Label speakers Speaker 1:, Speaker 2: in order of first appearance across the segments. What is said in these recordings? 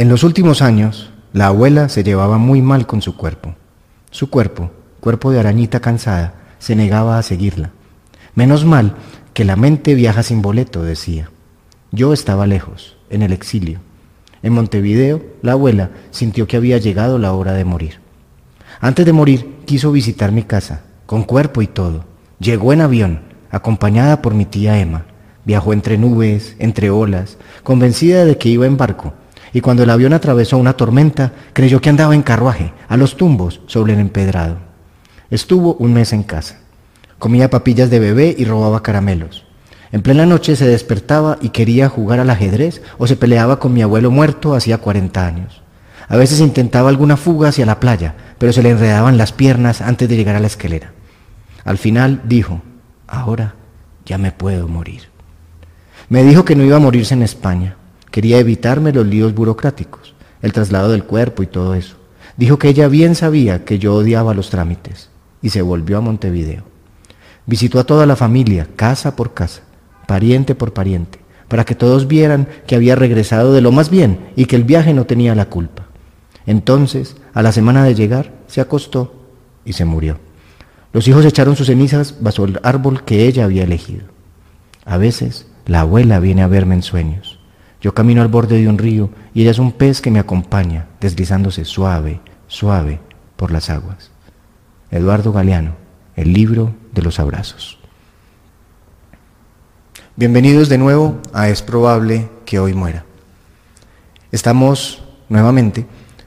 Speaker 1: En los últimos años, la abuela se llevaba muy mal con su cuerpo. Su cuerpo, cuerpo de arañita cansada, se negaba a seguirla. Menos mal que la mente viaja sin boleto, decía. Yo estaba lejos, en el exilio. En Montevideo, la abuela sintió que había llegado la hora de morir. Antes de morir, quiso visitar mi casa, con cuerpo y todo. Llegó en avión, acompañada por mi tía Emma. Viajó entre nubes, entre olas, convencida de que iba en barco, y cuando el avión atravesó una tormenta, creyó que andaba en carruaje, a los tumbos, sobre el empedrado. Estuvo un mes en casa. Comía papillas de bebé y robaba caramelos. En plena noche se despertaba y quería jugar al ajedrez o se peleaba con mi abuelo muerto hacía 40 años. A veces intentaba alguna fuga hacia la playa, pero se le enredaban las piernas antes de llegar a la esquelera. Al final dijo, ahora ya me puedo morir. Me dijo que no iba a morirse en España. Quería evitarme los líos burocráticos, el traslado del cuerpo y todo eso. Dijo que ella bien sabía que yo odiaba los trámites y se volvió a Montevideo. Visitó a toda la familia, casa por casa, pariente por pariente, para que todos vieran que había regresado de lo más bien y que el viaje no tenía la culpa. Entonces, a la semana de llegar, se acostó y se murió. Los hijos echaron sus cenizas bajo el árbol que ella había elegido. A veces, la abuela viene a verme en sueños. Yo camino al borde de un río y ella es un pez que me acompaña, deslizándose suave, suave por las aguas. Eduardo Galeano, el libro de los abrazos. Bienvenidos de nuevo a Es probable que hoy muera. Estamos nuevamente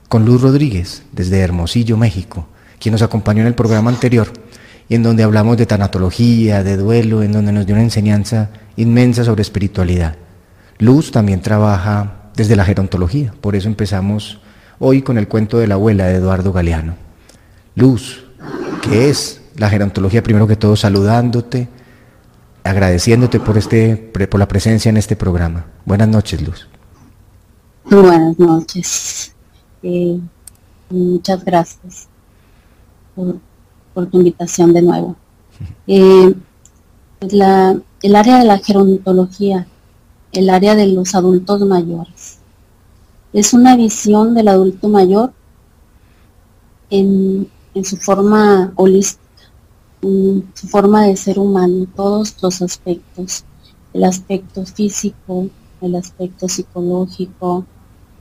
Speaker 1: con Luz Rodríguez desde Hermosillo, México, quien nos acompañó en el programa anterior y en donde hablamos de tanatología, de duelo, en donde nos dio una enseñanza inmensa sobre espiritualidad. Luz también trabaja desde la gerontología, por eso empezamos hoy con el cuento de la abuela de Eduardo Galeano. Luz, ¿qué es la gerontología? Primero que todo saludándote, agradeciéndote por, este, por la presencia en este programa. Buenas noches, Luz.
Speaker 2: Buenas noches. Eh, muchas gracias por, tu invitación de nuevo. Eh, pues el área de la gerontología, el área de los adultos mayores, es una visión del adulto mayor en, en su forma holística su forma de ser humano, todos los aspectos, el aspecto físico, el aspecto psicológico,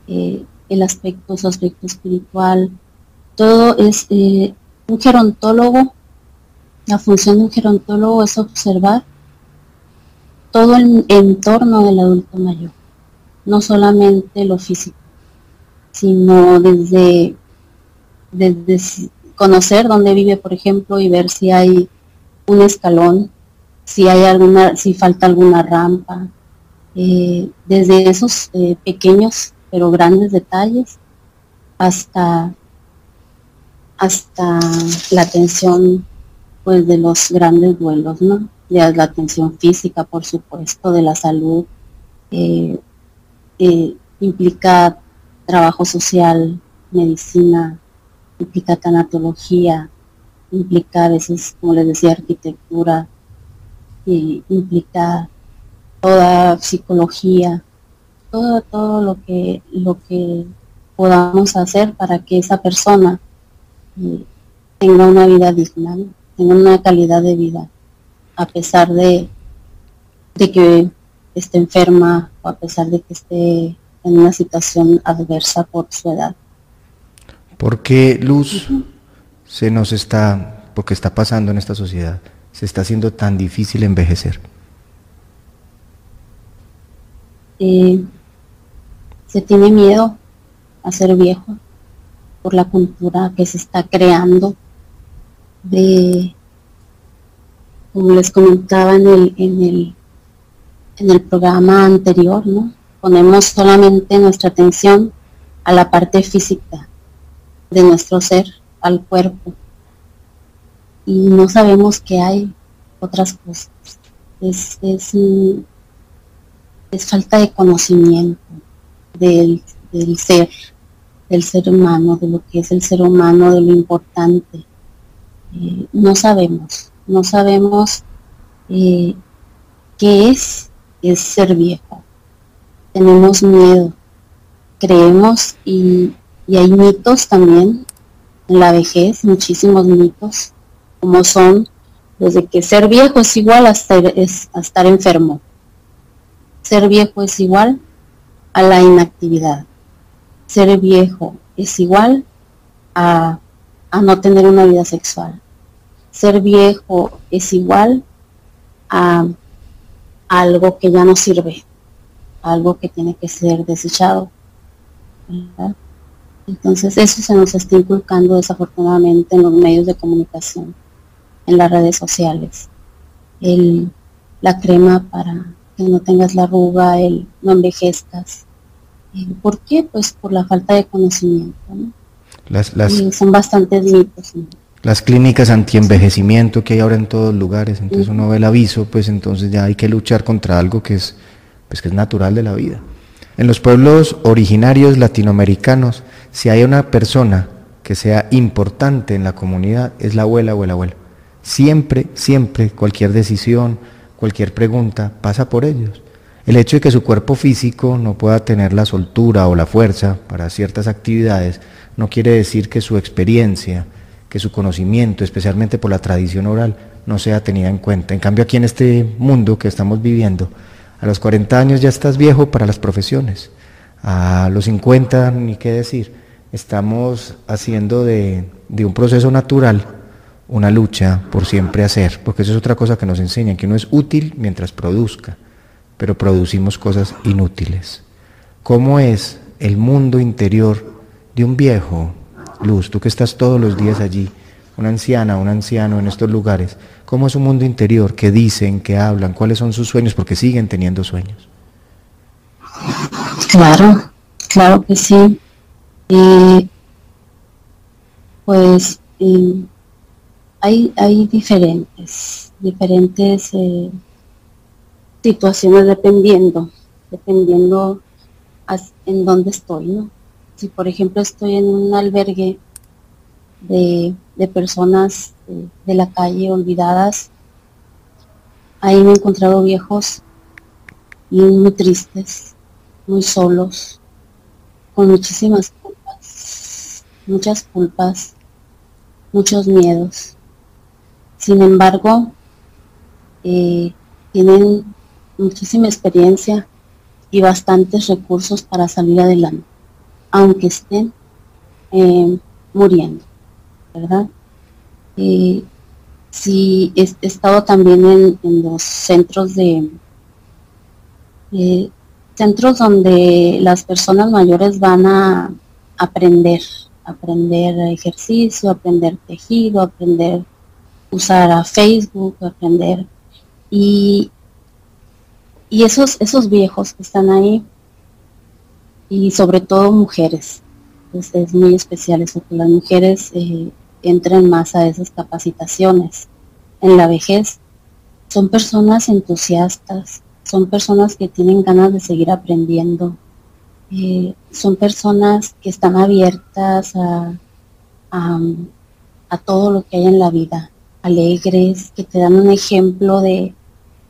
Speaker 2: eh, el aspecto, su aspecto espiritual, todo es eh, un gerontólogo, la función de un gerontólogo es observar todo el entorno del adulto mayor, no solamente lo físico, sino desde, desde conocer dónde vive, por ejemplo, y ver si hay un escalón, si hay alguna, si falta alguna rampa, eh, desde esos eh, pequeños pero grandes detalles hasta hasta la atención pues de los grandes duelos, ¿no? De la atención física, por supuesto, de la salud, eh, implica trabajo social, medicina, implica tanatología, implica a veces, como les decía, arquitectura, y implica toda psicología, todo, todo lo que, lo que podamos hacer para que esa persona eh, tenga una vida digna, tenga una calidad de vida, a pesar de, de que esté enferma o a pesar de que esté en una situación adversa por su edad.
Speaker 1: ¿Por qué luz se nos está, porque está pasando en esta sociedad, se está haciendo tan difícil envejecer?
Speaker 2: Eh, se tiene miedo a ser viejo por la cultura que se está creando de como les comentaba en el, en el, en el programa anterior, ¿no? Ponemos solamente nuestra atención a la parte física, de nuestro ser al cuerpo y no sabemos que hay otras cosas. Es, es, falta de conocimiento del, ser, del ser humano, de lo que es el ser humano, de lo importante. Eh, no sabemos, no sabemos eh, qué es, es ser viejo. Tenemos miedo, creemos y, hay mitos también en la vejez, muchísimos mitos, como son los de que ser viejo es igual a estar, enfermo, ser viejo es igual a la inactividad, ser viejo es igual a no tener una vida sexual, ser viejo es igual a algo que ya no sirve, algo que tiene que ser desechado. Entonces eso se nos está inculcando desafortunadamente en los medios de comunicación, en las redes sociales. El, la crema para que no tengas la arruga, el no envejezcas. ¿Por qué? Pues por la falta de conocimiento. Las, son bastantes mitos
Speaker 1: las clínicas antienvejecimiento que hay ahora en todos lugares, entonces uno ve el aviso, pues entonces ya hay que luchar contra algo que es, pues que es natural de la vida. En los pueblos originarios latinoamericanos, si hay una persona que sea importante en la comunidad, es la abuela o el abuelo. Siempre, siempre, cualquier decisión, cualquier pregunta pasa por ellos. El hecho de que su cuerpo físico no pueda tener la soltura o la fuerza para ciertas actividades no quiere decir que su experiencia, que su conocimiento, especialmente por la tradición oral, no sea tenida en cuenta. En cambio, aquí en este mundo que estamos viviendo, a los 40 años ya estás viejo para las profesiones. A los 50, ni qué decir, estamos haciendo de, un proceso natural una lucha por siempre hacer, porque eso es otra cosa que nos enseñan, que uno es útil mientras produzca, pero producimos cosas inútiles. ¿Cómo es el mundo interior de un viejo Luz, tú que estás todos los días allí, una anciana, un anciano en estos lugares, ¿cómo es un mundo interior? ¿Qué dicen? ¿Qué hablan? ¿Cuáles son sus sueños? Porque siguen teniendo sueños.
Speaker 2: Claro, claro que sí. pues hay, hay diferentes, diferentes eh, situaciones dependiendo, dependiendo en dónde estoy, ¿no? Si por ejemplo estoy en un albergue de, personas de, la calle olvidadas, ahí me he encontrado viejos muy tristes, muy solos, con muchísimas culpas, muchas culpas, muchos miedos. Sin embargo, eh, tienen muchísima experiencia y bastantes recursos para salir adelante aunque estén eh, muriendo, ¿verdad? Eh, sí, he, estado también en, los centros de eh, centros donde las personas mayores van a aprender, aprender ejercicio, aprender tejido, aprender usar a Facebook, aprender y y esos esos viejos que están ahí y sobre todo mujeres. es muy especial eso, que las mujeres eh, entren más a esas capacitaciones en la vejez. Son personas entusiastas, son personas que tienen ganas de seguir aprendiendo, eh, son personas que están abiertas a, a, todo lo que hay en la vida, alegres, que te dan un ejemplo de,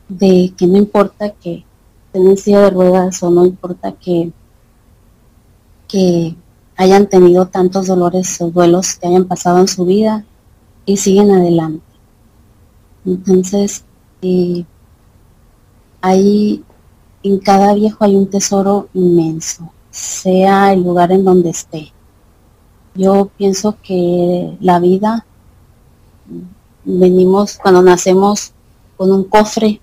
Speaker 2: de que no importa que tengan silla de ruedas o no importa que que hayan tenido tantos dolores o duelos que hayan pasado en su vida y siguen adelante. Entonces, eh, ahí en cada viejo hay un tesoro inmenso, sea el lugar en donde esté. Yo pienso que la vida, venimos cuando nacemos con un cofre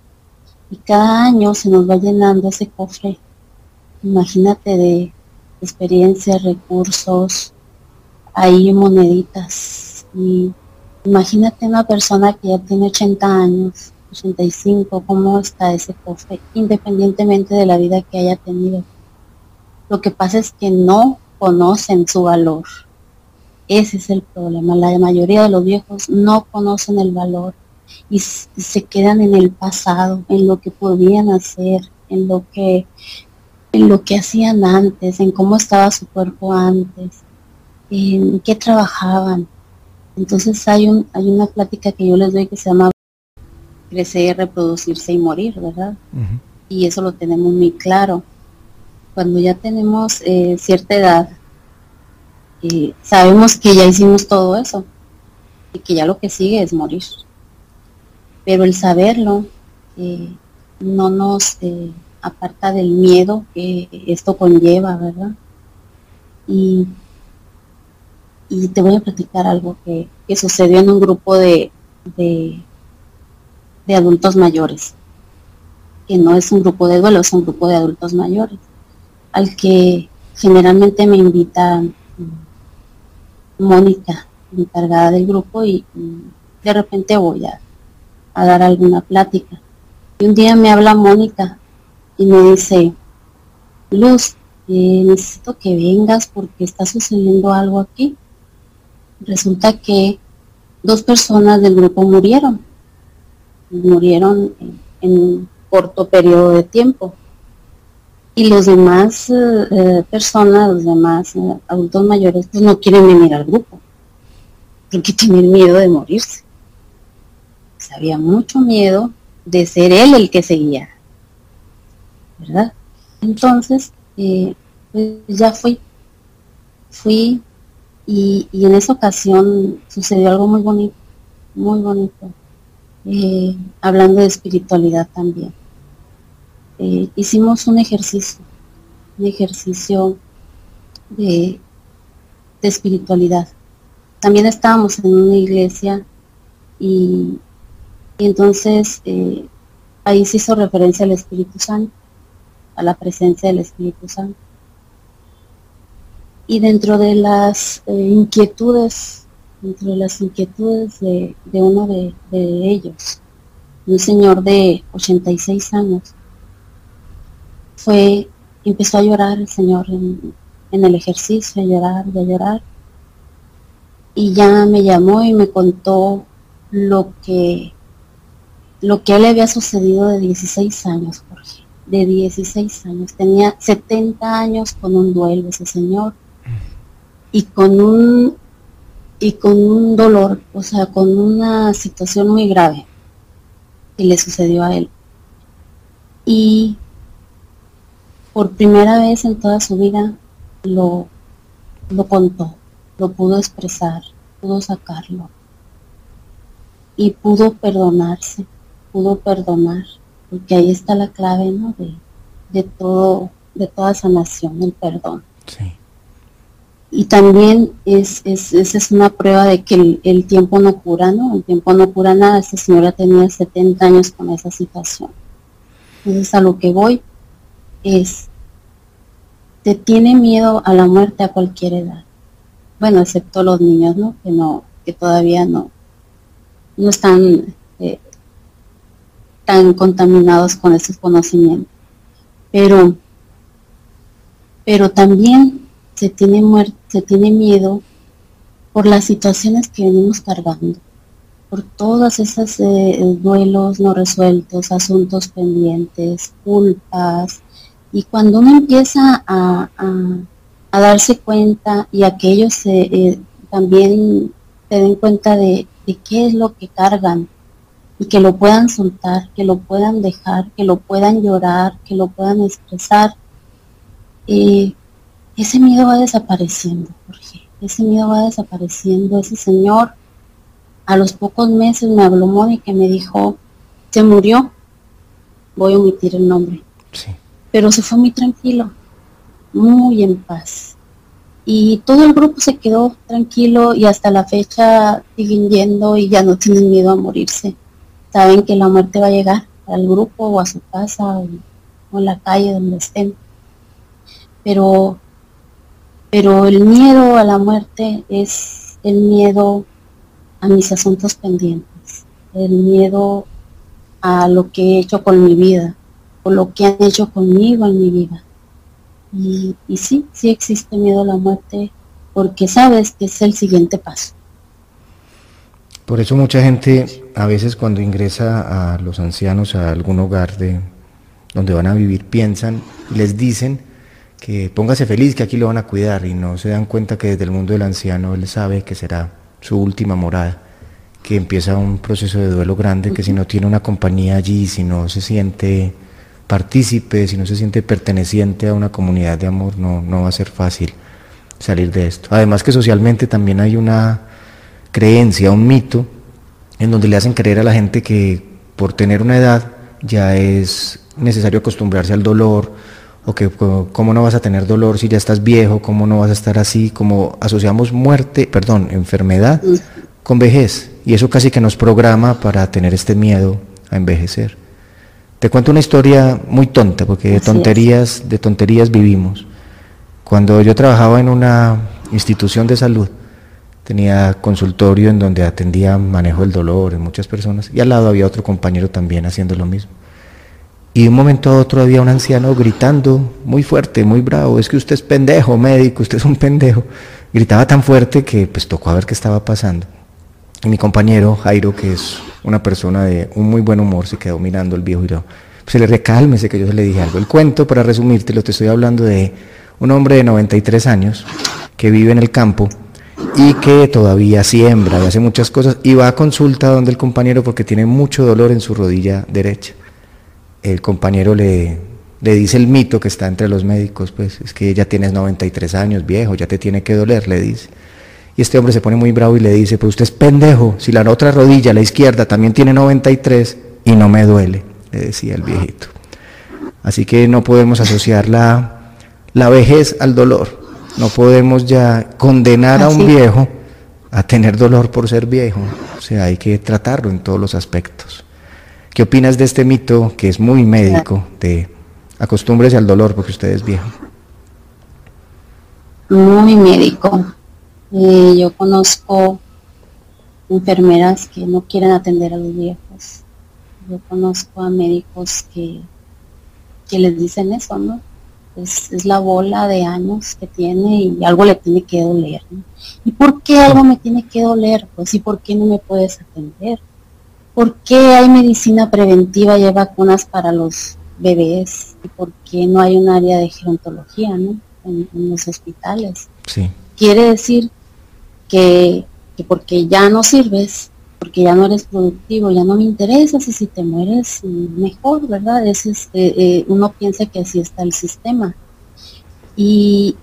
Speaker 2: y cada año se nos va llenando ese cofre. Imagínate de experiencias, recursos, hay moneditas. Y imagínate una persona que ya tiene 80 años, 85, cómo está ese cofre, independientemente de la vida que haya tenido. Lo que pasa es que no conocen su valor. Ese es el problema. La mayoría de los viejos no conocen el valor y se quedan en el pasado, en lo que podían hacer, en lo que en lo que hacían antes, en cómo estaba su cuerpo antes, en qué trabajaban. Entonces hay, un, hay una plática que yo les doy que se llama crecer, reproducirse y morir, ¿verdad? Y eso lo tenemos muy claro. cuando ya tenemos eh, cierta edad, y sabemos que ya hicimos todo eso y que ya lo que sigue es morir. Pero el saberlo eh, no nos eh, aparta del miedo que esto conlleva, ¿verdad? Y, y te voy a platicar algo que, sucedió en un grupo de, adultos mayores, que no es un grupo de duelo, es un grupo de adultos mayores, al que generalmente me invitan Mónica, encargada del grupo, y, de repente voy a, dar alguna plática. Y un día me habla Mónica y me dice, Luz, eh, necesito que vengas porque está sucediendo algo aquí. Resulta que dos personas del grupo murieron. Murieron en un corto periodo de tiempo y los demás eh, eh, personas, los demás adultos mayores, pues no quieren venir al grupo, porque tienen miedo de morirse. Pues había mucho miedo de ser él el que seguía, ¿verdad? Entonces, pues ya fui, fui y, en esa ocasión sucedió algo muy bonito, muy bonito, hablando de espiritualidad también eh, hicimos un ejercicio, un ejercicio de, espiritualidad. También estábamos en una iglesia y, entonces eh, ahí se hizo referencia al Espíritu Santo, a la presencia del Espíritu Santo. Y dentro de las eh, inquietudes, dentro de las inquietudes de, uno de, ellos, un señor de 86 años, fue, empezó a llorar el Señor en, el ejercicio, a llorar, a llorar. Y ya me llamó y me contó lo que, lo que le había sucedido de 16 años. De 16 años. Tenía 70 años con un duelo ese señor. Y con un y con un dolor, o sea, con una situación muy grave que le sucedió a él. Y por primera vez en toda su vida lo, lo contó, lo pudo expresar, pudo sacarlo y pudo perdonarse, pudo perdonar, porque ahí está la clave ¿no? de, todo, de toda sanación, el perdón. Y también es, es, es una prueba de que el, el, tiempo no cura, ¿no? El tiempo no cura nada. Esta señora tenía 70 años con esa situación. Entonces a lo que voy es, te tiene miedo a la muerte a cualquier edad. Bueno, excepto los niños, ¿no? Que no, que todavía no, no están eh, tan contaminados con ese conocimiento. Pero, pero también se tiene muerte, se tiene miedo por las situaciones que venimos cargando, por todas esas eh, duelos no resueltos, asuntos pendientes, culpas, y cuando uno empieza a, darse cuenta y a que ellos eh, también se den cuenta de, qué es lo que cargan y que lo puedan soltar, que lo puedan dejar, que lo puedan llorar, que lo puedan expresar, eh, ese miedo va desapareciendo, Jorge. Ese miedo va desapareciendo. Ese señor, a los pocos meses me habló Mónica y me dijo, se murió. Voy a omitir el nombre. Sí pero se fue muy tranquilo, muy en paz. Y todo el grupo se quedó tranquilo y hasta la fecha siguen yendo y ya no tienen miedo a morirse. Saben que la muerte va a llegar al grupo o a su casa o, en la calle donde estén. Pero, pero el miedo a la muerte es el miedo a mis asuntos pendientes, el miedo a lo que he hecho con mi vida, o lo que han hecho conmigo en mi vida. Y, y sí, sí existe miedo a la muerte porque sabes que es el siguiente paso.
Speaker 1: Por eso mucha gente a veces cuando ingresa a los ancianos a algún hogar de donde van a vivir piensan y les dicen que póngase feliz que aquí lo van a cuidar y no se dan cuenta que desde el mundo del anciano él sabe que será su última morada, que empieza un proceso de duelo grande, que si no tiene una compañía allí, si no se siente partícipe, si no se siente perteneciente a una comunidad de amor, no, no va a ser fácil salir de esto. Además que socialmente también hay una creencia, un mito, en donde le hacen creer a la gente que por tener una edad ya es necesario acostumbrarse al dolor, o que cómo no vas a tener dolor si ya estás viejo, cómo no vas a estar así, como asociamos muerte, perdón, enfermedad con vejez, y eso casi que nos programa para tener este miedo a envejecer. Te cuento una historia muy tonta, porque de tonterías, de tonterías vivimos. Cuando yo trabajaba en una institución de salud, tenía consultorio en donde atendía manejo del dolor en muchas personas, y al lado había otro compañero también haciendo lo mismo. Y de un momento a otro había un anciano gritando muy fuerte, muy bravo, es que usted es pendejo, médico, usted es un pendejo. Gritaba tan fuerte que pues tocó a ver qué estaba pasando. Y mi compañero Jairo, que es una persona de un muy buen humor, se quedó mirando al viejo y yo, pues se le recálmese que yo se le dije algo. El cuento, para resumirte, lo te estoy hablando de un hombre de 93 años que vive en el campo y que todavía siembra y hace muchas cosas y va a consulta donde el compañero porque tiene mucho dolor en su rodilla derecha. El compañero le, le dice el mito que está entre los médicos, pues es que ya tienes 93 años, viejo, ya te tiene que doler, le dice. Y este hombre se pone muy bravo y le dice, pues usted es pendejo, si la otra rodilla, la izquierda, también tiene 93 y no me duele, le decía el viejito. Así que no podemos asociar la, la vejez al dolor. No podemos ya condenar a un viejo a tener dolor por ser viejo. O sea, hay que tratarlo en todos los aspectos. ¿Qué opinas de este mito que es muy médico de acostúmbrese al dolor porque usted es viejo?
Speaker 2: Muy médico. Eh, yo conozco enfermeras que no quieren atender a los viejos. Yo conozco a médicos que, que les dicen eso, ¿no? Es, es, la bola de años que tiene y algo le tiene que doler. ¿no? ¿Y por qué algo me tiene que doler? Pues, ¿y por qué no me puedes atender? ¿Por qué hay medicina preventiva y hay vacunas para los bebés? ¿Y por qué no hay un área de gerontología ¿no? en, en los hospitales?
Speaker 1: Sí.
Speaker 2: Quiere decir que, porque ya no sirves, porque ya no eres productivo, ya no me interesa si, si te mueres mejor, ¿verdad? Es, este, uno piensa que así está el sistema. Y,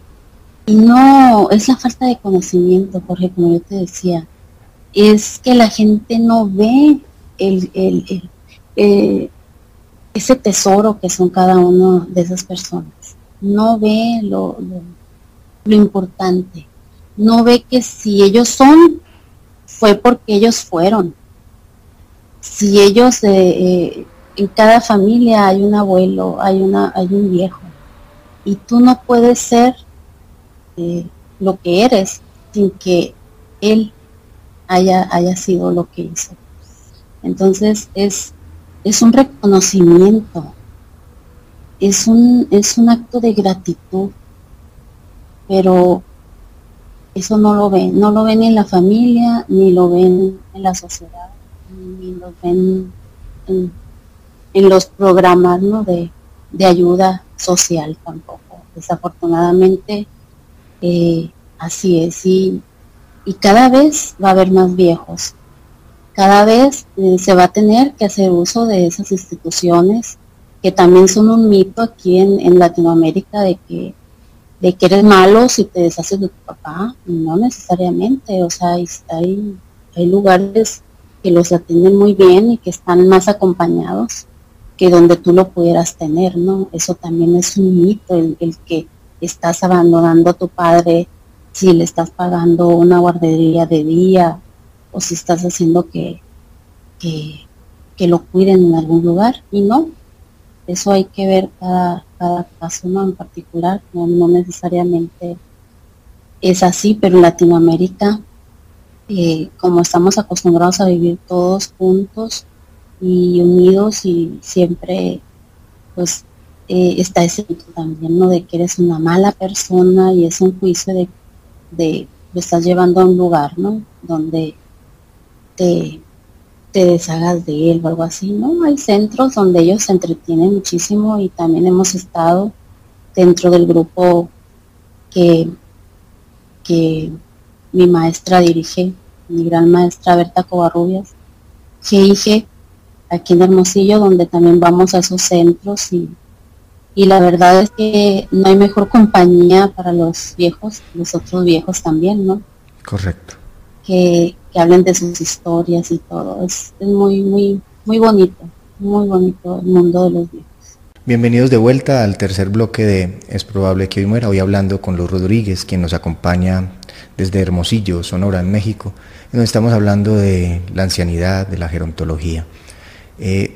Speaker 2: no, es la falta de conocimiento, Jorge, como yo te decía. Es que la gente no ve el, el, eh, ese tesoro que son cada uno de esas personas. No ve lo, lo importante no ve que si ellos son, fue porque ellos fueron. Si ellos, eh, eh, en cada familia hay un abuelo, hay, una, hay un viejo, y tú no puedes ser eh, lo que eres sin que él haya, haya sido lo que hizo. Entonces es, es un reconocimiento, es un, es un acto de gratitud, pero eso no lo ven, no lo ven en la familia, ni lo ven en la sociedad, ni lo ven en, los programas de, ayuda social tampoco. Desafortunadamente, eh, así es. Y, y, cada vez va a haber más viejos. Cada vez eh, se va a tener que hacer uso de esas instituciones que también son un mito aquí en, en Latinoamérica de que que eres malo si te deshaces de tu papá, no necesariamente, o sea, hay, hay, lugares que los atienden muy bien y que están más acompañados que donde tú lo pudieras tener, ¿no? Eso también es un mito, el, que estás abandonando a tu padre si le estás pagando una guardería de día o si estás haciendo que, que, que lo cuiden en algún lugar y no, eso hay que ver cada, cada caso ¿no? en particular, no, necesariamente es así, pero en Latinoamérica, eh, como estamos acostumbrados a vivir todos juntos y unidos y siempre pues eh, está ese también, ¿no? De que eres una mala persona y es un juicio de, de lo estás llevando a un lugar, ¿no? Donde te, te deshagas de él o algo así, ¿no? Hay centros donde ellos se entretienen muchísimo y también hemos estado dentro del grupo que, que mi maestra dirige, mi gran maestra Berta Covarrubias, GIG, aquí en Hermosillo, donde también vamos a esos centros y, y la verdad es que no hay mejor compañía para los viejos, los otros viejos también, ¿no?
Speaker 1: Correcto.
Speaker 2: Que, hablen de sus historias y todo. Es, es muy, muy, muy bonito, muy bonito el mundo de los viejos.
Speaker 1: Bienvenidos de vuelta al tercer bloque de Es probable que hoy muera, hoy hablando con Luz Rodríguez, quien nos acompaña desde Hermosillo, Sonora, en México, donde estamos hablando de la ancianidad, de la gerontología. Eh,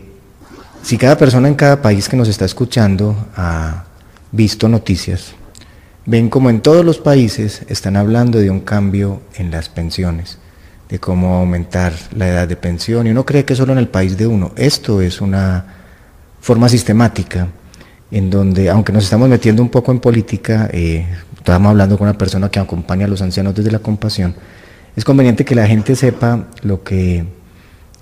Speaker 1: si cada persona en cada país que nos está escuchando ha visto noticias, ven como en todos los países están hablando de un cambio en las pensiones, de cómo aumentar la edad de pensión, y uno cree que solo en el país de uno. Esto es una forma sistemática, en donde, aunque nos estamos metiendo un poco en política, eh, estábamos hablando con una persona que acompaña a los ancianos desde la compasión, es conveniente que la gente sepa lo que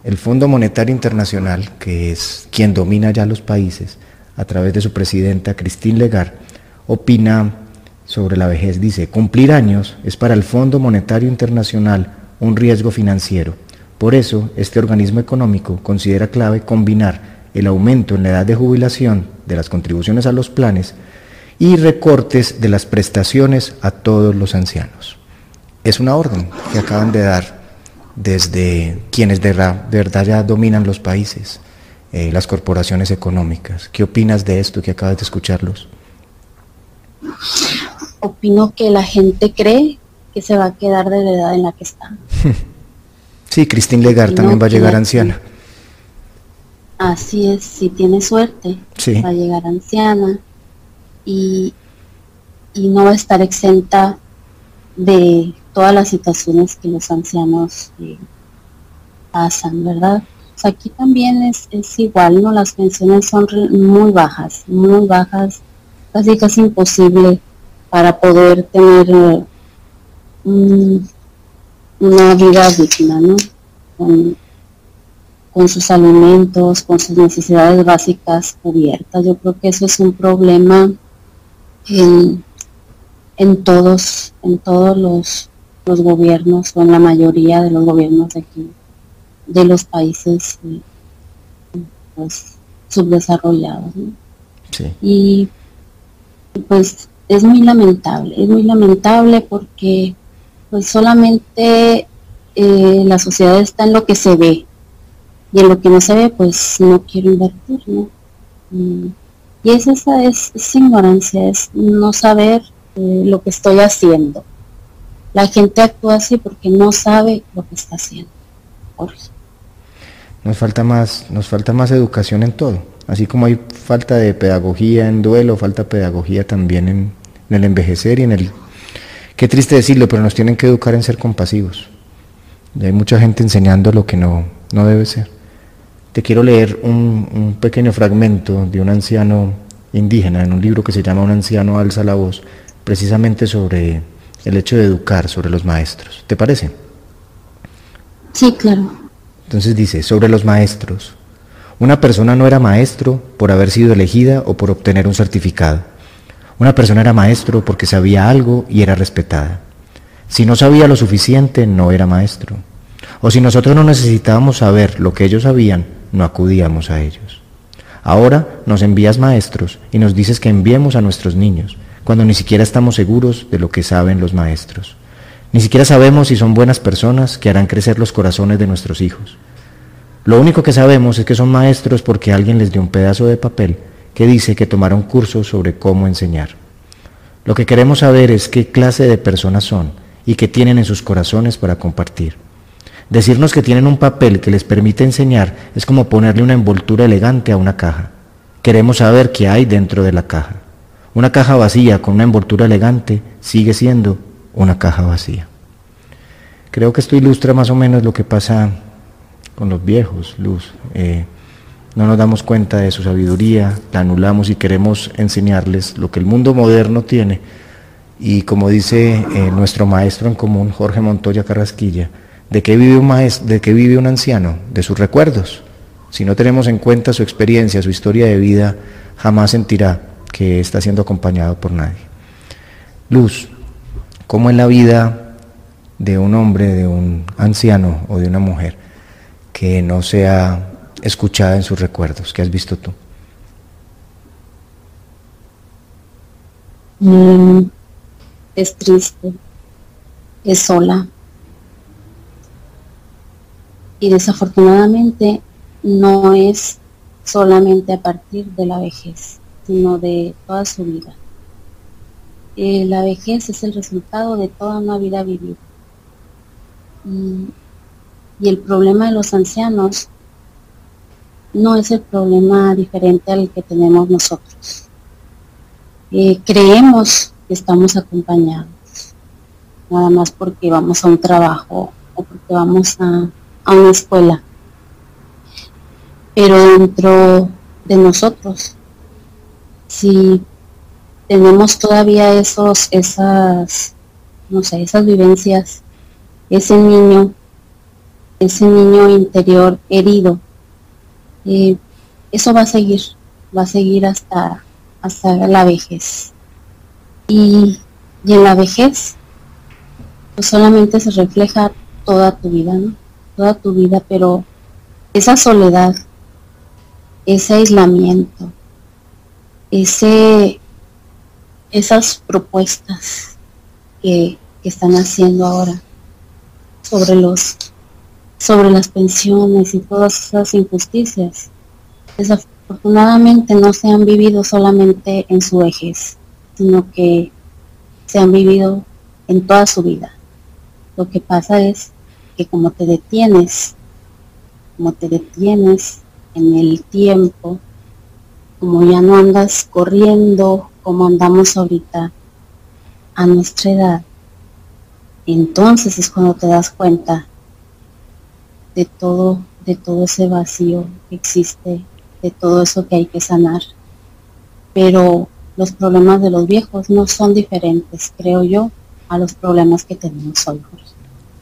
Speaker 1: el Fondo Monetario Internacional, que es quien domina ya los países, a través de su presidenta Christine Lagarde, opina sobre la vejez. Dice, cumplir años es para el Fondo Monetario Internacional un riesgo financiero. Por eso, este organismo económico considera clave combinar el aumento en la edad de jubilación de las contribuciones a los planes y recortes de las prestaciones a todos los ancianos. Es una orden que acaban de dar desde quienes de, verdad ya dominan los países, eh, las corporaciones económicas. ¿Qué opinas de esto que acabas de escucharlos?
Speaker 2: Opino que la gente cree que se va a quedar de la edad en la que está.
Speaker 1: Sí, Cristín Legar también va a llegar anciana.
Speaker 2: Así es, si tiene suerte, va a llegar anciana y, no va a estar exenta de todas las situaciones que los ancianos eh, pasan, ¿verdad? aquí también es, igual, ¿no? Las pensiones son muy bajas, muy bajas, casi casi imposible para poder tener eh, una vida digna, ¿no? con sus alimentos, con sus necesidades básicas cubiertas. Yo creo que eso es un problema en, todos, en todos los, gobiernos o en la mayoría de los gobiernos de aquí, de los países eh, pues, subdesarrollados. Y pues es muy lamentable, es muy lamentable porque pues solamente eh, la sociedad está en lo que se ve, y en lo que no se ve pues no quiero invertir, ¿no? Mm, y es esa es, ignorancia, es no saber eh, lo que estoy haciendo. La gente actúa así porque no sabe lo que está haciendo.
Speaker 1: Nos falta más, nos falta más educación en todo. Así como hay falta de pedagogía en duelo, falta pedagogía también en, en el envejecer y en el qué triste decirlo, pero nos tienen que educar en ser compasivos. Y hay mucha gente enseñando lo que no, no debe ser. Te quiero leer un, pequeño fragmento de un anciano indígena en un libro que se llama Un anciano alza la voz, precisamente sobre el hecho de educar, sobre los maestros. ¿Te parece?
Speaker 2: Sí, claro.
Speaker 1: Entonces dice, sobre los maestros. Una persona no era maestro por haber sido elegida o por obtener un certificado. Una persona era maestro porque sabía algo y era respetada. Si no sabía lo suficiente, no era maestro. O si nosotros no necesitábamos saber lo que ellos sabían, no acudíamos a ellos. Ahora nos envías maestros y nos dices que enviemos a nuestros niños, cuando ni siquiera estamos seguros de lo que saben los maestros. Ni siquiera sabemos si son buenas personas que harán crecer los corazones de nuestros hijos. Lo único que sabemos es que son maestros porque alguien les dio un pedazo de papel que dice que tomaron curso sobre cómo enseñar. Lo que queremos saber es qué clase de personas son y qué tienen en sus corazones para compartir. Decirnos que tienen un papel que les permite enseñar es como ponerle una envoltura elegante a una caja. Queremos saber qué hay dentro de la caja. Una caja vacía con una envoltura elegante sigue siendo una caja vacía. Creo que esto ilustra más o menos lo que pasa con los viejos, Luz. Eh, no nos damos cuenta de su sabiduría, la anulamos y queremos enseñarles lo que el mundo moderno tiene. Y como dice eh, nuestro maestro en común, Jorge Montoya Carrasquilla, ¿De qué, vive un ¿De qué vive un anciano? De sus recuerdos. Si no tenemos en cuenta su experiencia, su historia de vida, jamás sentirá que está siendo acompañado por nadie. Luz, ¿cómo es la vida de un hombre, de un anciano o de una mujer que no sea escuchada en sus recuerdos? ¿Qué has visto tú?
Speaker 2: Mm, es triste, es sola. Y desafortunadamente no es solamente a partir de la vejez, sino de toda su vida. Eh, la vejez es el resultado de toda una vida vivida. Y el problema de los ancianos no es el problema diferente al que tenemos nosotros. Eh, creemos que estamos acompañados, nada más porque vamos a un trabajo o porque vamos a, a una escuela. Pero dentro de nosotros, si tenemos todavía esos, esas, no sé, esas vivencias, ese niño, ese niño interior herido, eh, eso va a seguir, va a seguir hasta, hasta la vejez. Y, en la vejez, pues solamente se refleja toda tu vida, ¿no? Toda tu vida, pero esa soledad, ese aislamiento, ese, esas propuestas que, que están haciendo ahora sobre los sobre las pensiones y todas esas injusticias, desafortunadamente no se han vivido solamente en su vejez, sino que se han vivido en toda su vida. Lo que pasa es que como te detienes, como te detienes en el tiempo, como ya no andas corriendo como andamos ahorita a nuestra edad, entonces es cuando te das cuenta de todo, de todo ese vacío que existe, de todo eso que hay que sanar. Pero los problemas de los viejos no son diferentes, creo yo, a los problemas que tenemos hoy.